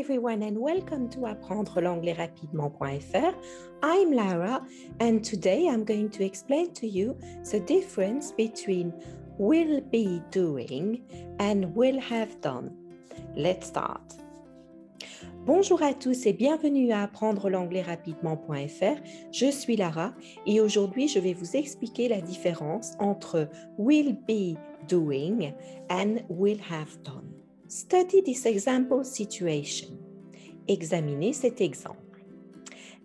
everyone and welcome to apprendre l'anglais rapidement.fr. I'm Lara and today I'm going to explain to you the difference between will be doing and will have done. Let's start. Bonjour à tous et bienvenue à apprendre l'anglais rapidement.fr. Je suis Lara et aujourd'hui je vais vous expliquer la différence entre will be doing and will have done. Study this example situation. Examinez cet exemple.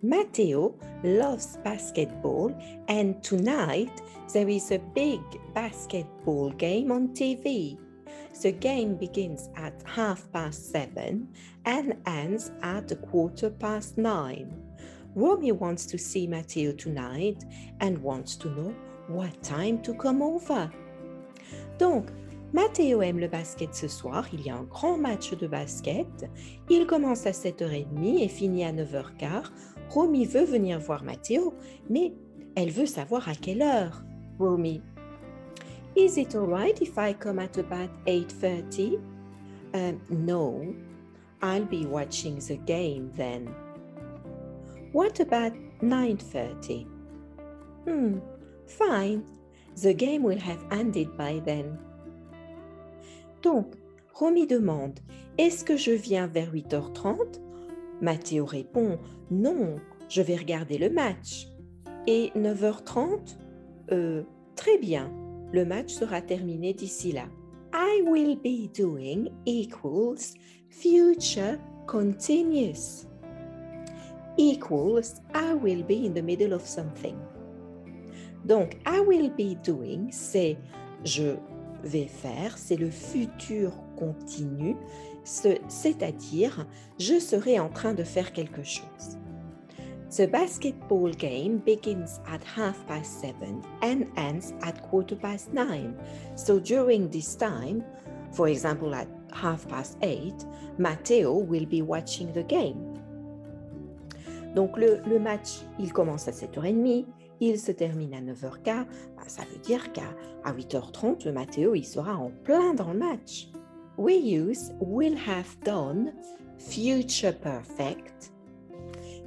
Matteo loves basketball and tonight there is a big basketball game on TV. The game begins at half past seven and ends at a quarter past nine. Romy wants to see Matteo tonight and wants to know what time to come over. Donc, Mathéo aime le basket ce soir, il y a un grand match de basket. Il commence à 7h30 et finit à 9h15. Romy veut venir voir Mathéo, mais elle veut savoir à quelle heure. Romy. Is it alright if I come at about 8:30? Um, no, I'll be watching the game then. What about 9:30? Hmm, fine. The game will have ended by then. Donc, Romy demande Est-ce que je viens vers 8h30 Mathéo répond Non, je vais regarder le match. Et 9h30 Euh, très bien, le match sera terminé d'ici là. I will be doing equals future continuous. Equals I will be in the middle of something. Donc, I will be doing, c'est je faire, c'est le futur continu, c'est-à-dire je serai en train de faire quelque chose. The basketball game begins at half past seven and ends at quarter past nine. So during this time, for example at half past eight, Matteo will be watching the game. Donc le, le match, il commence à 7h30, il se termine à 9h15, bah, ça veut dire qu'à 8h30, le Matteo, il sera en plein dans le match. We use will have done, future perfect,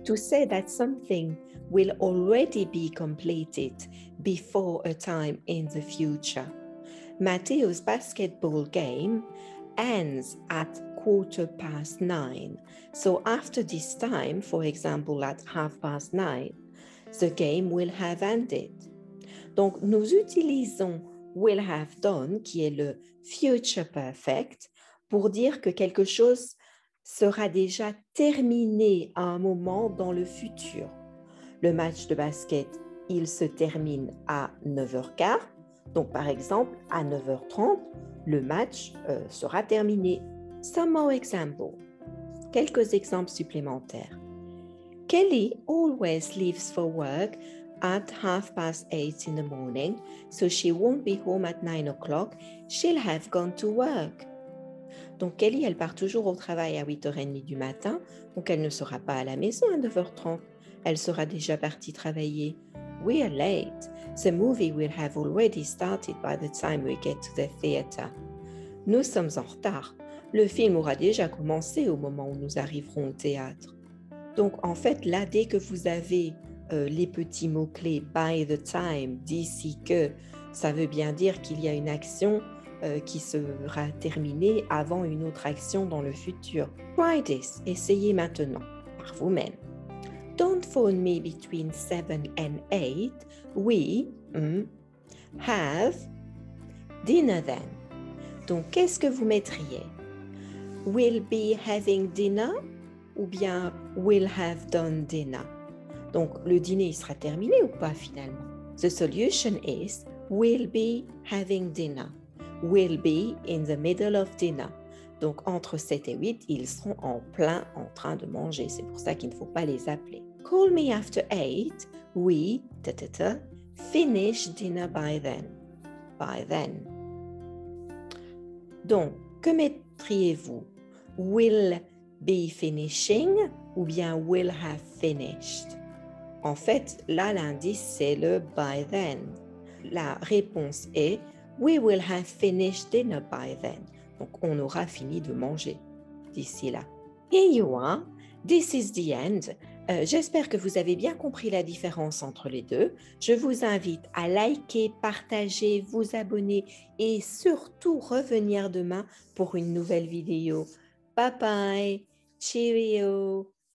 to say that something will already be completed before a time in the future. Matteo's basketball game ends at quarter past nine. So after this time, for example, at half past nine, the game will have ended. Donc, nous utilisons will have done, qui est le future perfect, pour dire que quelque chose sera déjà terminé à un moment dans le futur. Le match de basket, il se termine à 9h15. Donc, par exemple, à 9h30, le match euh, sera terminé. Some more examples. Quelques exemples supplémentaires. Kelly always leaves for work at half past eight in the morning, so she won't be home at nine o'clock. She'll have gone to work. Donc Kelly, elle part toujours au travail à 8h30 du matin, donc elle ne sera pas à la maison à 9h30. Elle sera déjà partie travailler. We are late. The movie will have already started by the time we get to the theater. Nous sommes en retard. Le film aura déjà commencé au moment où nous arriverons au théâtre. Donc, en fait, là, dès que vous avez euh, les petits mots-clés by the time, d'ici que, ça veut bien dire qu'il y a une action euh, qui sera terminée avant une autre action dans le futur. Try this, essayez maintenant par vous-même. Don't phone me between 7 and 8. We mm, have dinner then. Donc, qu'est-ce que vous mettriez? Will be having dinner ou bien will have done dinner. Donc le dîner sera terminé ou pas finalement? The solution is will be having dinner. Will be in the middle of dinner. Donc entre 7 et 8, ils seront en plein en train de manger. C'est pour ça qu'il ne faut pas les appeler. Call me after 8. We ta, ta, finish dinner by then. By then. Donc, que mettriez-vous? Will be finishing ou bien will have finished. En fait, là, l'indice, c'est le by then. La réponse est we will have finished dinner by then. Donc, on aura fini de manger d'ici là. Here you are. This is the end. Euh, j'espère que vous avez bien compris la différence entre les deux. Je vous invite à liker, partager, vous abonner et surtout revenir demain pour une nouvelle vidéo. Bye bye. Cheerio.